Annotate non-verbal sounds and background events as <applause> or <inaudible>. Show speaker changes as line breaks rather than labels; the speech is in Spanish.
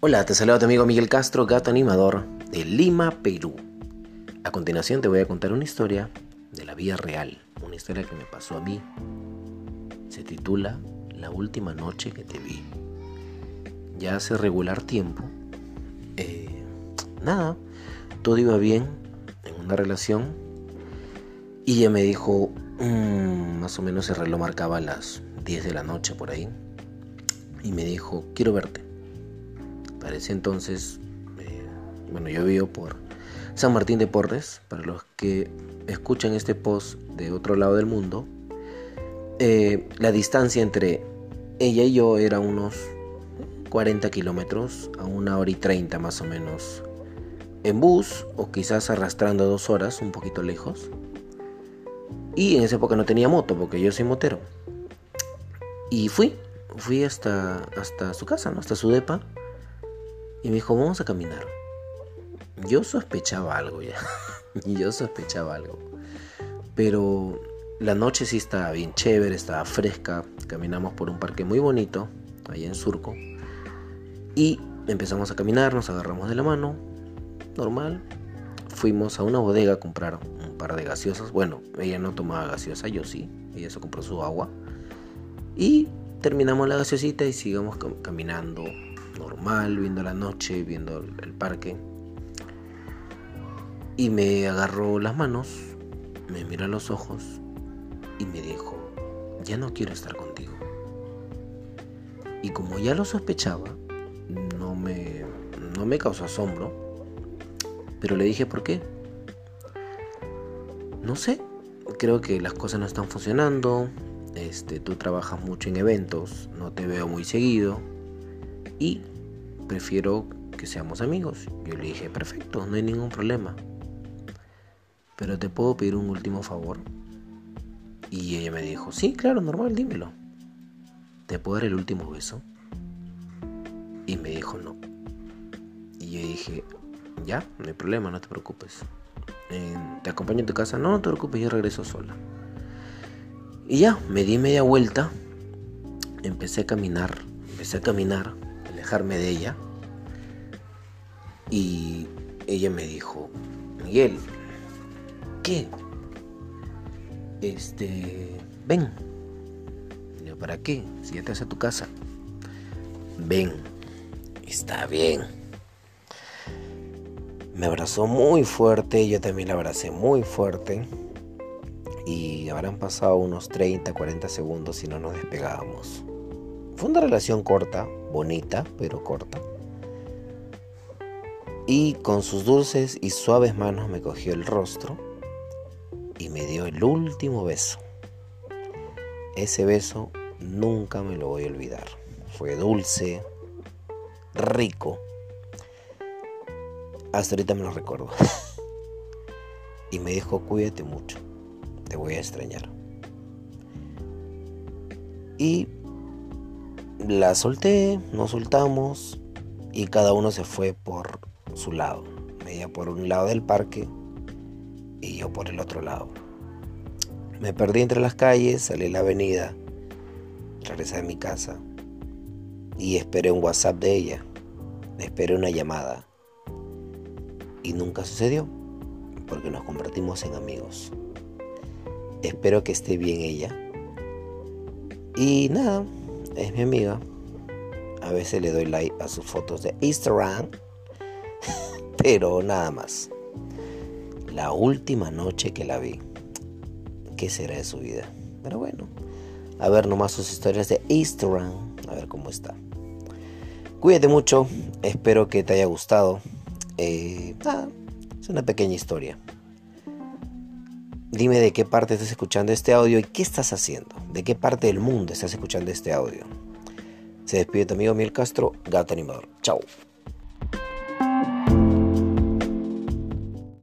Hola, te saluda tu amigo Miguel Castro, gato animador de Lima, Perú. A continuación te voy a contar una historia de la vida real, una historia que me pasó a mí. Se titula La última noche que te vi. Ya hace regular tiempo. Eh, nada, todo iba bien en una relación y ella me dijo, mm, más o menos el reloj marcaba las 10 de la noche por ahí, y me dijo, quiero verte. Para ese entonces, eh, bueno, yo vivo por San Martín de Porres, para los que escuchan este post de otro lado del mundo, eh, la distancia entre ella y yo era unos 40 kilómetros a una hora y 30 más o menos en bus o quizás arrastrando dos horas, un poquito lejos. Y en esa época no tenía moto porque yo soy motero. Y fui, fui hasta, hasta su casa, ¿no? hasta su depa. Y me dijo, vamos a caminar. Yo sospechaba algo ya. <laughs> yo sospechaba algo. Pero la noche sí estaba bien chévere, estaba fresca. Caminamos por un parque muy bonito, allá en Surco. Y empezamos a caminar, nos agarramos de la mano. Normal. Fuimos a una bodega a comprar un par de gaseosas. Bueno, ella no tomaba gaseosa, yo sí. Ella se compró su agua. Y terminamos la gaseosita y sigamos caminando normal, viendo la noche, viendo el parque. Y me agarró las manos, me miró a los ojos y me dijo, ya no quiero estar contigo. Y como ya lo sospechaba, no me, no me causó asombro, pero le dije por qué. No sé, creo que las cosas no están funcionando, este, tú trabajas mucho en eventos, no te veo muy seguido y prefiero que seamos amigos. Yo le dije, perfecto, no hay ningún problema. Pero te puedo pedir un último favor. Y ella me dijo, sí, claro, normal, dímelo. ¿Te puedo dar el último beso? Y me dijo, no. Y yo dije, ya, no hay problema, no te preocupes. ¿Te acompaño a tu casa? No, no te preocupes, yo regreso sola. Y ya, me di media vuelta, empecé a caminar, empecé a caminar, alejarme de ella. Y ella me dijo, Miguel, ¿qué? Este, ven. ¿para qué? Si ya te vas a tu casa. Ven, está bien. Me abrazó muy fuerte, yo también la abracé muy fuerte y habrán pasado unos 30, 40 segundos y no nos despegábamos. Fue una relación corta, bonita, pero corta. Y con sus dulces y suaves manos me cogió el rostro y me dio el último beso. Ese beso nunca me lo voy a olvidar. Fue dulce, rico. Hasta ahorita me lo recuerdo. <laughs> y me dijo, cuídate mucho te voy a extrañar. Y la solté, nos soltamos y cada uno se fue por su lado. Ella por un lado del parque y yo por el otro lado. Me perdí entre las calles, salí a la avenida, regresé a mi casa y esperé un WhatsApp de ella. Esperé una llamada. Y nunca sucedió porque nos convertimos en amigos. Espero que esté bien ella. Y nada, es mi amiga. A veces le doy like a sus fotos de Instagram. <laughs> Pero nada más. La última noche que la vi. ¿Qué será de su vida? Pero bueno. A ver nomás sus historias de Instagram. A ver cómo está. Cuídate mucho. Espero que te haya gustado. Eh, es una pequeña historia. Dime de qué parte estás escuchando este audio y qué estás haciendo. De qué parte del mundo estás escuchando este audio. Se despide tu amigo Miel Castro, gato animador. Chao.